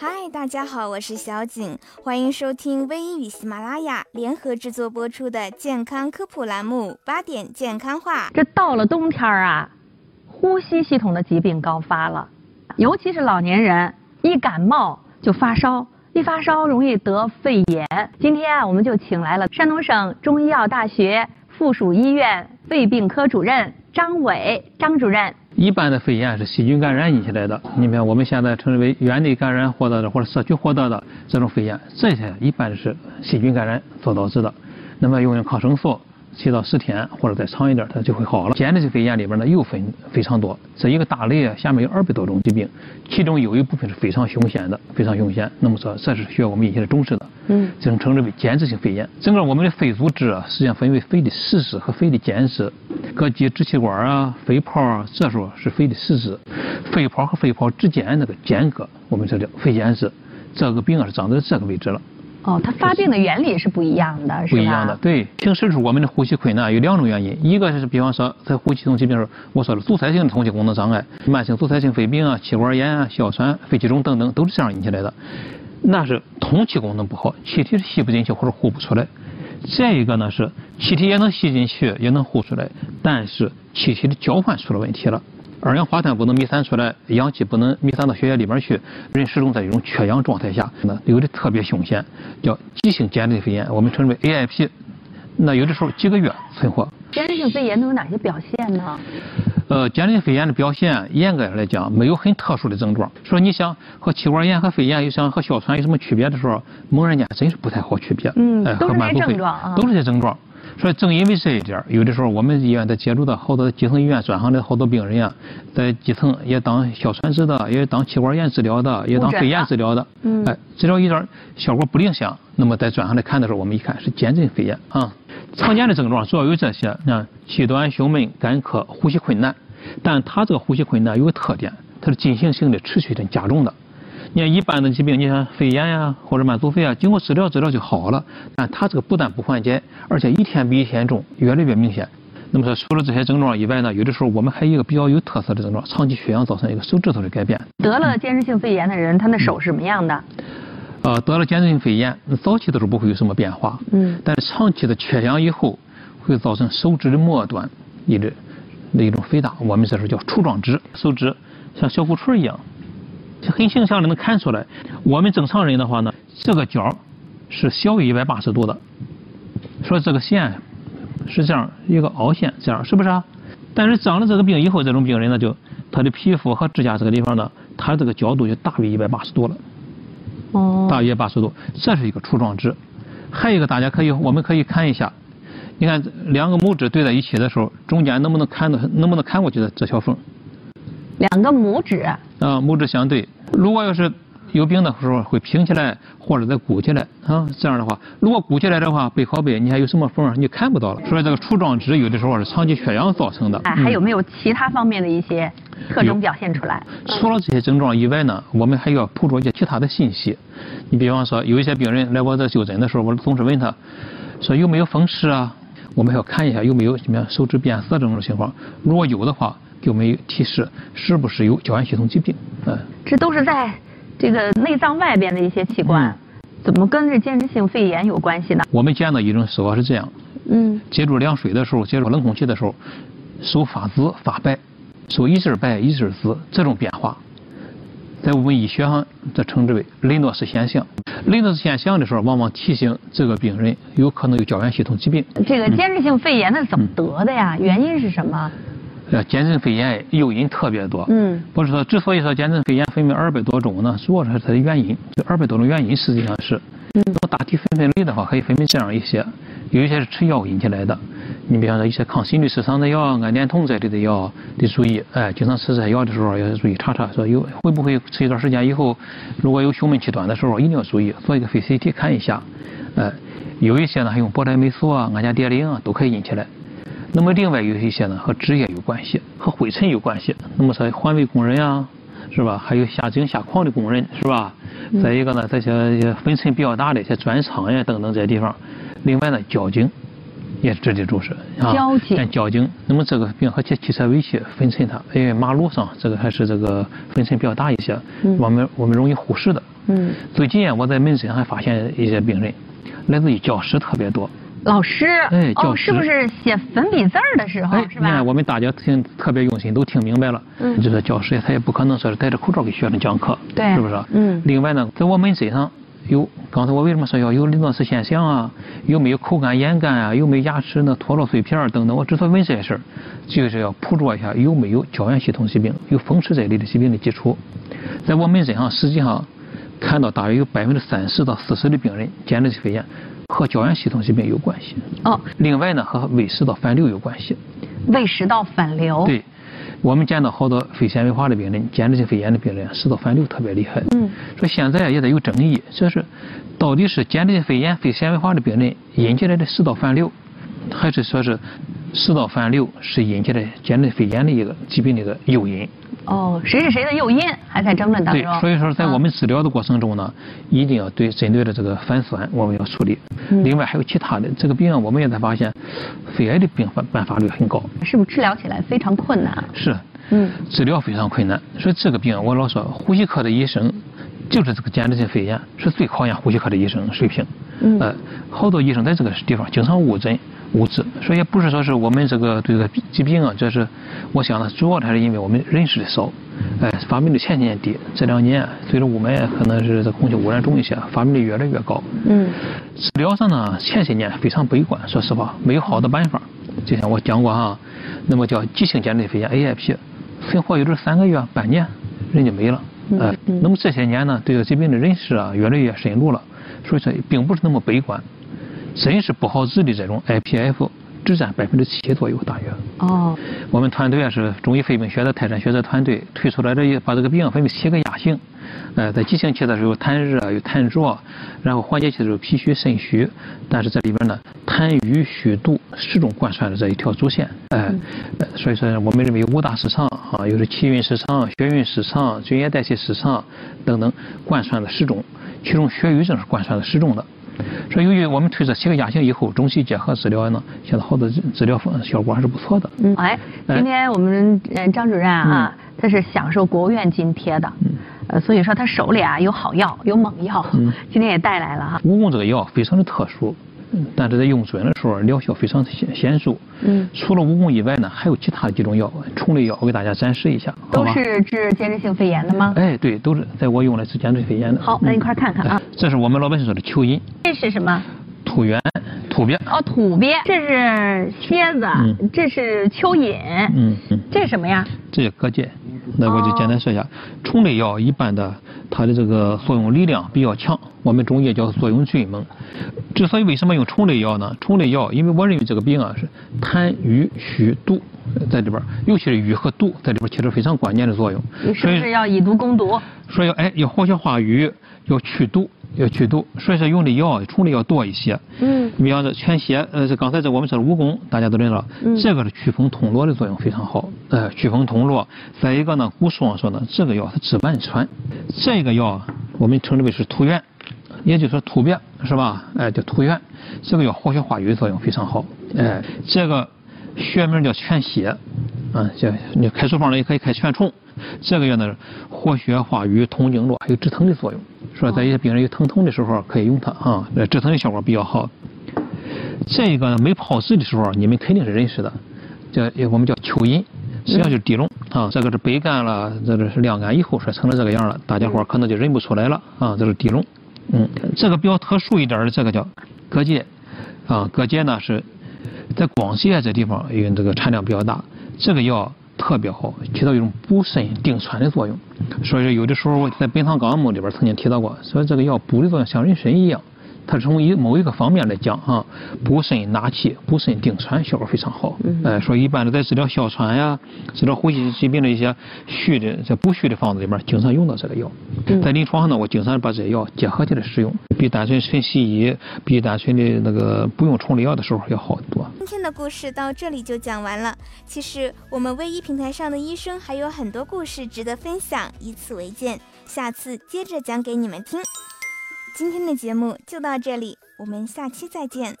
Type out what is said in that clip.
嗨，大家好，我是小景，欢迎收听微医与喜马拉雅联合制作播出的健康科普栏目《八点健康话》。这到了冬天啊，呼吸系统的疾病高发了，尤其是老年人，一感冒就发烧，一发烧容易得肺炎。今天啊，我们就请来了山东省中医药大学附属医院肺病科主任张伟张主任。一般的肺炎是细菌感染引起来的，你看我们现在称之为院内感染获得的或者社区获得的这种肺炎，这些一般是细菌感染所导致的。那么用抗生素。七到十天或者再长一点，它就会好了。间质性肺炎里边呢又分非常多，这一个大类啊，下面有二百多种疾病，其中有一部分是非常凶险的，非常凶险。那么说，这是需要我们引起重视的。嗯，这种称之为间质性肺炎。整个我们的肺组织啊，实际上分为肺的实质和肺的间质。各级支气管啊、肺泡啊，这时候是肺的实质。肺泡和肺泡之间那个间隔，我们这叫肺间质。这个病啊是长在这个位置了。哦，它发病的原理是不一样的，是吧？不一样的，对。平时候我们的呼吸困难有两种原因，一个是比方说在呼吸系统疾病时，我说了阻塞性的通气功能障碍，慢性阻塞性肺病啊、气管炎啊、哮喘、肺气肿等等，都是这样引起来的。那是通气功能不好，气体是吸不进去或者呼不出来。再一个呢是气体也能吸进去，也能呼出来，但是气体的交换出了问题了。二氧化碳不能弥散出来，氧气不能弥散到血液里边去，人始终在一种缺氧状态下，那有的特别凶险，叫急性间质性肺炎，我们称之为 AIP，那有的时候几个月存活。间质性肺炎都有哪些表现呢？呃，间质性肺炎的表现，严格来讲没有很特殊的症状。说你想和气管炎和肺炎，又想和哮喘有什么区别的时候，猛然间真是不太好区别。嗯，都是这些症状啊。都是这些症状。所以正因为这一点，有的时候我们医院在接触到好多基层医院转行的好多病人呀，在基层也当哮喘治的，也当气管炎治疗的，也当肺炎治疗的。嗯。哎，治疗一段效果不理想，那么在转上来看的时候，我们一看是间质性肺炎啊。常见的症状主要有这些，啊，气短、胸闷、干咳、呼吸困难。但他这个呼吸困难有个特点，它是进行性的、持续的、加重的。你看一般的疾病，你像肺炎呀或者慢阻肺啊，经过治疗治疗就好了。但他这个不但不缓解，而且一天比一天重，越来越明显。那么说，除了这些症状以外呢，有的时候我们还有一个比较有特色的症状，长期缺氧造成一个手指头的改变。得了间质性肺炎的人，他的手是什么样的？呃，得了间质性肺炎，早期的时候不会有什么变化。嗯。但是长期的缺氧以后，会造成手指的末端一直的一种肥大，我们这时候叫杵状指，手指像小鼓槌一样。很形象的能看出来，我们正常人的话呢，这个角是小于一百八十度的，说这个线是这样一个凹陷，这样是不是啊？但是长了这个病以后，这种病人呢，就他的皮肤和指甲这个地方呢，他这个角度就大于一百八十度了。哦。大于一百八十度，这是一个杵状指。还有一个，大家可以，我们可以看一下，你看两个拇指对在一起的时候，中间能不能看到，能不能看过去的这条缝？两个拇指啊，拇指相对。如果要是有病的时候，会平起来或者再鼓起来啊。这样的话，如果鼓起来的话，背靠背，你还有什么缝你看不到了。所以这个杵状指有的时候是长期缺氧造成的。哎，还有没有其他方面的一些特征表现出来？除了这些症状以外呢，我们还要捕捉一些其他的信息。你比方说，有一些病人来我这就诊的时候，我总是问他，说有没有风湿啊？我们还要看一下有没有什么手指变色这种情况。如果有的话。有没有提示是不是有胶原系统疾病？嗯，这都是在这个内脏外边的一些器官，怎么跟这间质性肺炎有关系呢？我们见到一种说法是这样，嗯，接触凉水的时候，接触冷空气的时候，手发紫发白，手一阵白一阵紫，这种变化，在我们医学上这称之为雷诺氏现象。雷诺氏现象的时候，往往提醒这个病人有可能有胶原系统疾病。这个间质性肺炎它是怎么得的呀？原因是什么？呃，间质肺炎诱因特别多。嗯。不是说，之所以说间质肺炎分为二百多种呢，主要是它的原因。这二百多种原因实际上是，嗯。大体分分类的话，可以分为这样一些：有一些是吃药引起来的，你比方说一些抗心律失常的药、氨碘酮这类的药得注意。哎，经常吃这些药的时候要注意查查，说有会不会吃一段时间以后，如果有胸闷气短的时候，一定要注意做一个肺 CT 看一下。哎，有一些呢还用博莱霉素啊、氨甲蝶呤啊都可以引起来。那么另外有一些呢和职业有关系，和灰尘有关系。那么说环卫工人呀，是吧？还有下井下矿的工人，是吧？再一个呢，这些粉尘比较大的一些砖厂呀等等这些地方。另外呢，交警，也是直接注射啊，像交警，那么这个病和汽汽车尾气粉尘它，因为马路上这个还是这个粉尘比较大一些，我们我们容易忽视的。嗯。最近我在门诊还发现一些病人，来自于教师特别多。老师，哎，教师是不是写粉笔字儿的时候，是吧？你看我们大家听特别用心，都听明白了。嗯。就是教师他也不可能说是戴着口罩给学生讲课，对，是不是？嗯。另外呢，在我们身上。有，刚才我为什么说要有林诺氏现象啊？有没有口干眼干啊？有没有牙齿那脱落碎片等等？我之所以问这些事儿，就是要捕捉一下有没有胶原系统疾病、有风湿这一类的疾病的基础。在我们身上，实际上看到大约有百分之三十到四十的病人，简直是肺炎和胶原系统疾病有关系。哦。另外呢，和胃食道反流有关系。胃食道反流。对。我们见到好多肺纤维化的病人，间质性肺炎的病人，食道反流特别厉害。嗯，说现在也得有争议，说是到底是间质性肺炎、肺纤维化的病人引起来的食道反流，还是说是食道反流是引起的间质肺炎的一个疾病的一个诱因？哦，谁是谁的诱因还在争论当中。对，所以说在我们治疗的过程中呢，一定要对针对的这个反酸我们要处理。另外还有其他的这个病，我们也在发现，肺癌的病发伴发率很高。是不是治疗起来非常困难？是，嗯，治疗非常困难。所以这个病我老说，呼吸科的医生就是这个间质性肺炎是最考验呼吸科的医生水平。嗯，呃，好多医生在这个地方经常误诊。物质，所以也不是说是我们这个对这个疾病啊，这是我想呢，主要还是因为我们认识的少，哎，发病率前几年低，这两年随着雾霾可能是这空气污染重一些，发病率越来越高。嗯。治疗上呢，前些年非常悲观，说实话，没有好的办法。就像我讲过哈，那么叫急性间质性肺炎 AIP，存活有的三个月、半年，人就没了。嗯。那么这些年呢，对这个疾病的认识啊，越来越深入了，所以说并不是那么悲观。真是不好治的这种 IPF 只占百分之七左右，大约。哦。我们团队啊是中医肺病学的泰山学者团队推出来的，把这个病分为七个亚型。呃，在急性期的时候痰热有痰浊，然后缓解期的时候脾虚肾虚，但是这里边呢痰瘀虚毒始终贯穿着这一条主线。哎，所以说我们认为五大失常啊，又是气运失常、血运失常、津液代谢失常等等贯穿的始终，其中血瘀症是贯穿的始终的。说由于我们推测七个亚型以后，中西结合治疗呢，现在好多治疗效果还是不错的。嗯，哎，今天我们张主任啊，他是享受国务院津贴的，呃，所以说他手里啊有好药，有猛药，今天也带来了哈。蜈蚣这个药非常的特殊。但是在用准的时候，疗效非常显显著。嗯，除了蜈蚣以外呢，还有其他几种药，虫类药，我给大家展示一下。都是治间质性肺炎的吗？哎，对，都是在我用来治间质性肺炎的。好，咱一块看看啊。这是我们老百姓说的蚯蚓。这是什么？土源、土鳖。哦，土鳖。这是蝎子。嗯。这是蚯蚓。嗯嗯。这是什么呀？这是蛤蚧。那我就简单说一下，虫类药一般的它的这个作用力量比较强，我们中医叫作用迅猛。之所以为什么用虫类药呢？虫类药，因为我认为这个病啊是痰瘀虚毒在里边，尤其是瘀和毒在里边起着非常关键的作用。是不是要以毒攻毒。所以哎，要活血化瘀，要去毒。要去毒，所以说用的药冲的要多一些。嗯，你比方说全蝎，呃，这刚才这我们说的蜈蚣，大家都知道，这个是祛风通络的作用非常好。呃，祛风通络。再一个呢，古书上说呢，这个药它治慢喘。这个药我们称之为是土源，也就是说土鳖，是吧？哎，叫土源。这个药活血化瘀的作用非常好。哎，这个学名叫全蝎，啊，行你开处方了也可以开全虫。这个药呢，活血化瘀、通经络，还有止疼的作用。说在一些病人有疼痛的时候可以用它啊，止疼的效果比较好。这个呢没泡制的时候，你们肯定是认识的，叫我们叫蚯蚓，实际上就是地龙啊。这个是白干了，这个是晾干以后说成了这个样了，大家伙可能就认不出来了啊。这是地龙，嗯，这个比较特殊一点的，这个叫蛤蚧啊。蛤蚧呢是在广西这地方因为这个产量比较大，这个药。特别好，起到一种补肾定喘的作用。所以说，有的时候我在《本草纲目》里边曾经提到过，说这个药补的作用像人参一样。它从一某一个方面来讲啊，补肾纳气、补肾定喘效果非常好。哎，说一般的在治疗哮喘呀、治疗呼吸疾病的一些虚的、在补虚的方子里面，经常用到这个药。在临床上呢，我经常把这些药结合起来使用，比单纯纯西医、比单纯的那个不用虫类药的时候要好得多。今天的故事到这里就讲完了。其实我们微医平台上的医生还有很多故事值得分享，以此为鉴，下次接着讲给你们听。今天的节目就到这里，我们下期再见。